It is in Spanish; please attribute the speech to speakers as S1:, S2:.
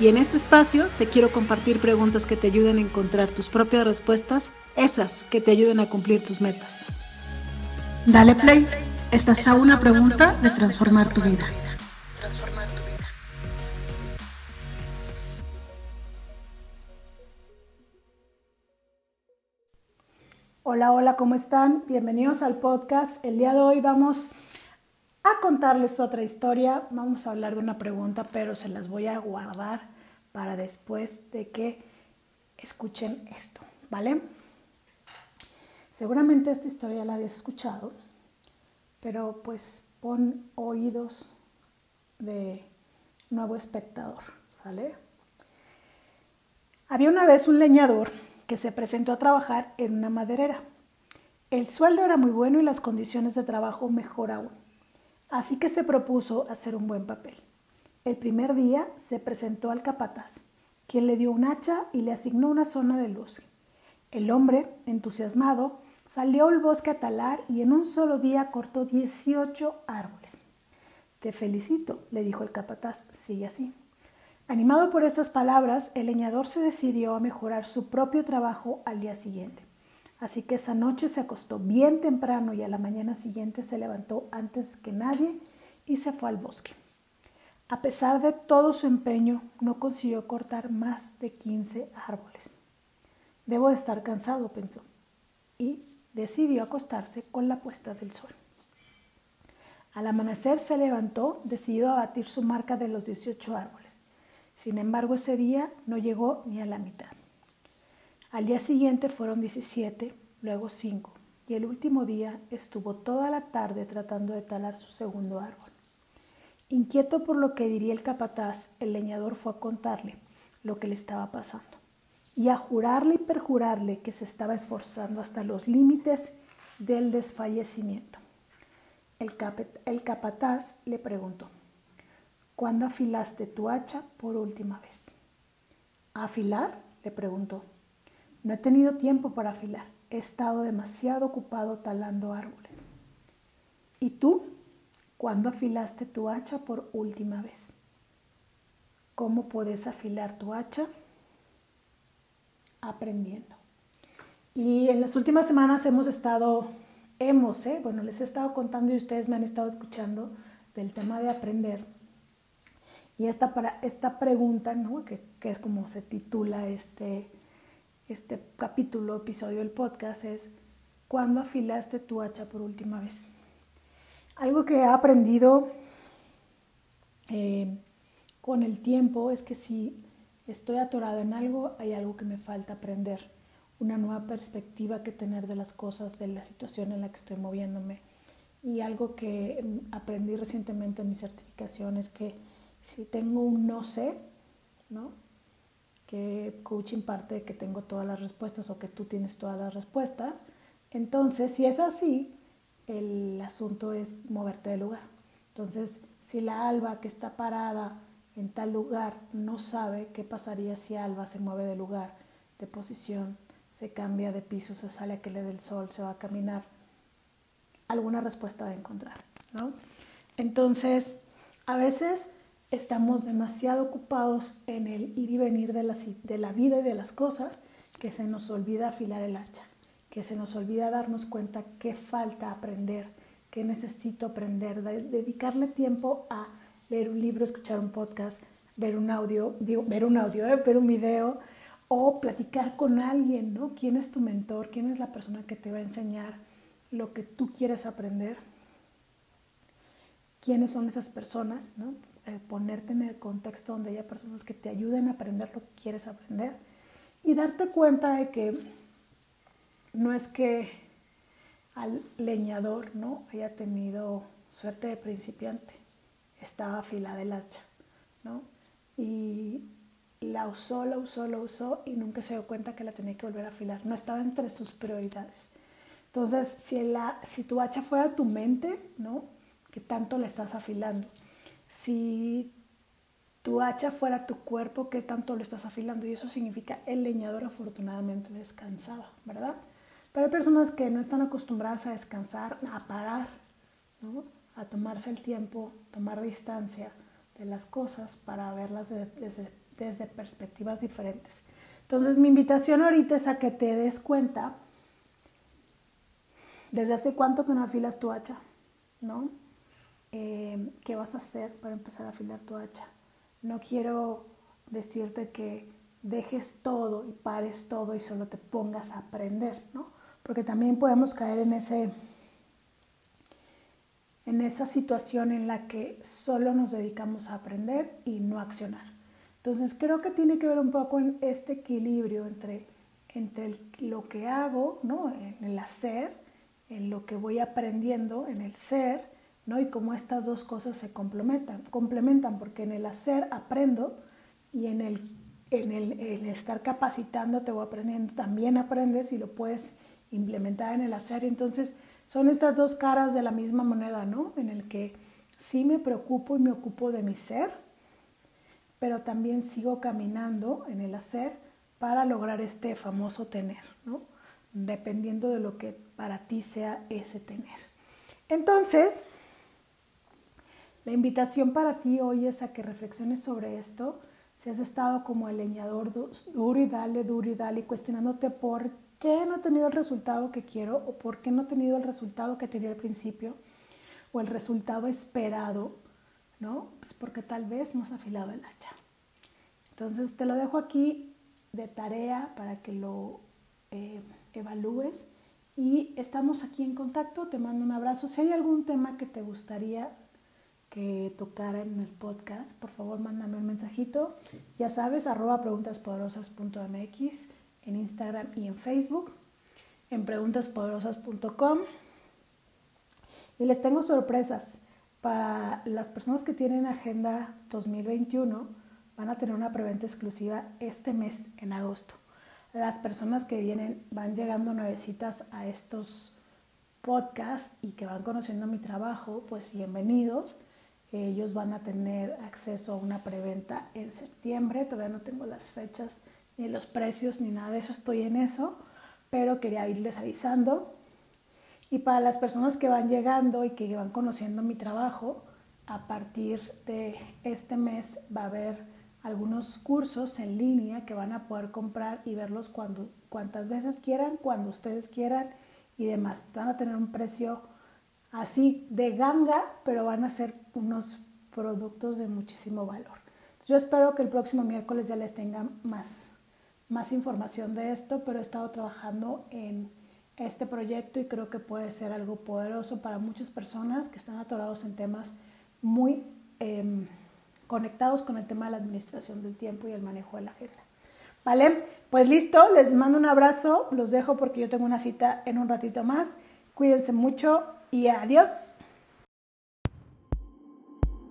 S1: Y en este espacio te quiero compartir preguntas que te ayuden a encontrar tus propias respuestas, esas que te ayuden a cumplir tus metas. Dale play, estás a una pregunta de transformar tu vida.
S2: Transformar tu vida.
S1: Hola, hola, ¿cómo están? Bienvenidos al podcast. El día de hoy vamos a contarles otra historia. Vamos a hablar de una pregunta, pero se las voy a guardar para después de que escuchen esto, ¿vale? Seguramente esta historia la habías escuchado, pero pues pon oídos de nuevo espectador, ¿vale? Había una vez un leñador que se presentó a trabajar en una maderera. El sueldo era muy bueno y las condiciones de trabajo mejor aún. Así que se propuso hacer un buen papel. El primer día se presentó al capataz, quien le dio un hacha y le asignó una zona del bosque. El hombre, entusiasmado, salió al bosque a talar y en un solo día cortó 18 árboles. Te felicito, le dijo el capataz, sigue así. Animado por estas palabras, el leñador se decidió a mejorar su propio trabajo al día siguiente. Así que esa noche se acostó bien temprano y a la mañana siguiente se levantó antes que nadie y se fue al bosque. A pesar de todo su empeño, no consiguió cortar más de 15 árboles. Debo de estar cansado, pensó, y decidió acostarse con la puesta del sol. Al amanecer se levantó, decidido a batir su marca de los 18 árboles. Sin embargo, ese día no llegó ni a la mitad. Al día siguiente fueron 17, luego 5, y el último día estuvo toda la tarde tratando de talar su segundo árbol. Inquieto por lo que diría el capataz, el leñador fue a contarle lo que le estaba pasando y a jurarle y perjurarle que se estaba esforzando hasta los límites del desfallecimiento. El, capataz le preguntó, ¿cuándo afilaste tu hacha por última vez? ¿Afilar? le preguntó. No he tenido tiempo para afilar. He estado demasiado ocupado talando árboles. ¿Y tú? ¿Cuándo afilaste tu hacha por última vez? ¿Cómo puedes afilar tu hacha? Aprendiendo. Y en las últimas semanas hemos estado, hemos, ¿eh? bueno, les he estado contando y ustedes me han estado escuchando del tema de aprender. Y esta, para, esta pregunta, ¿no? que, que es como se titula este, este capítulo, episodio del podcast es, ¿cuándo afilaste tu hacha por última vez? Algo que he aprendido eh, con el tiempo es que si estoy atorado en algo, hay algo que me falta aprender, una nueva perspectiva que tener de las cosas, de la situación en la que estoy moviéndome. Y algo que aprendí recientemente en mi certificación es que si tengo un no sé, ¿no? que coaching parte de que tengo todas las respuestas o que tú tienes todas las respuestas. Entonces, si es así, el asunto es moverte de lugar. Entonces, si la alba que está parada en tal lugar no sabe qué pasaría si alba se mueve de lugar, de posición, se cambia de piso, se sale a que le sol, se va a caminar, alguna respuesta va a encontrar, ¿no? Entonces, a veces estamos demasiado ocupados en el ir y venir de la vida y de las cosas que se nos olvida afilar el hacha, que se nos olvida darnos cuenta qué falta aprender, qué necesito aprender, dedicarle tiempo a leer un libro, escuchar un podcast, ver un audio, ver un audio, ¿eh? ver un video o platicar con alguien, ¿no? ¿Quién es tu mentor? ¿Quién es la persona que te va a enseñar lo que tú quieres aprender? ¿Quiénes son esas personas? ¿no? Eh, ponerte en el contexto donde haya personas que te ayuden a aprender lo que quieres aprender y darte cuenta de que no es que al leñador no haya tenido suerte de principiante, estaba afilada el hacha, ¿no? Y, la usó, la usó, la usó y nunca se dio cuenta que la tenía que volver a afilar. No estaba entre sus prioridades. Entonces, si, la, si tu hacha fuera tu mente, ¿no? ¿Qué tanto la estás afilando? Si tu hacha fuera tu cuerpo, ¿qué tanto lo estás afilando? Y eso significa el leñador afortunadamente descansaba, ¿verdad? Pero hay personas que no están acostumbradas a descansar, a parar, ¿no? a tomarse el tiempo, tomar distancia de las cosas para verlas desde, perspectivas diferentes. Entonces mi invitación ahorita es a que te des cuenta desde hace cuánto que no afilas tu hacha, ¿no? Eh, ¿Qué vas a hacer para empezar a afilar tu hacha? No quiero decirte que dejes todo y pares todo y solo te pongas a aprender, ¿no? Porque también podemos caer en ese en esa situación en la que solo nos dedicamos a aprender y no accionar. Entonces creo que tiene que ver un poco en este equilibrio entre, entre lo que hago, ¿no? en el hacer, en lo que voy aprendiendo, en el ser, ¿no? y cómo estas dos cosas se complementan, complementan porque en el hacer aprendo y en el, en el, el estar capacitándote o aprendiendo también aprendes y lo puedes implementada en el hacer. Entonces, son estas dos caras de la misma moneda, ¿no? En el que sí me preocupo y me ocupo de mi ser, pero también sigo caminando en el hacer para lograr este famoso tener, ¿no? Dependiendo de lo que para ti sea ese tener. Entonces, la invitación para ti hoy es a que reflexiones sobre esto. Si has estado como el leñador duro y dale, duro y dale, cuestionándote por qué no he tenido el resultado que quiero o por qué no he tenido el resultado que tenía al principio o el resultado esperado, ¿no? Pues porque tal vez no has afilado el hacha. Entonces te lo dejo aquí de tarea para que lo eh, evalúes y estamos aquí en contacto. Te mando un abrazo. Si hay algún tema que te gustaría que tocara en el podcast, por favor mándame un mensajito. Ya sabes, arroba preguntaspoderosas.mx en Instagram y en Facebook, en preguntaspoderosas.com. Y les tengo sorpresas. Para las personas que tienen Agenda 2021, van a tener una preventa exclusiva este mes, en agosto. Las personas que vienen, van llegando nuevecitas a estos podcasts y que van conociendo mi trabajo, pues bienvenidos. Ellos van a tener acceso a una preventa en septiembre. Todavía no tengo las fechas ni los precios, ni nada de eso, estoy en eso, pero quería irles avisando. Y para las personas que van llegando y que van conociendo mi trabajo, a partir de este mes va a haber algunos cursos en línea que van a poder comprar y verlos cuando, cuantas veces quieran, cuando ustedes quieran y demás. Van a tener un precio así de ganga, pero van a ser unos productos de muchísimo valor. Yo espero que el próximo miércoles ya les tenga más más información de esto, pero he estado trabajando en este proyecto y creo que puede ser algo poderoso para muchas personas que están atorados en temas muy em, conectados con el tema de la administración del tiempo y el manejo de la agenda. ¿Vale? Pues listo, les mando un abrazo, los dejo porque yo tengo una cita en un ratito más. Cuídense mucho y adiós.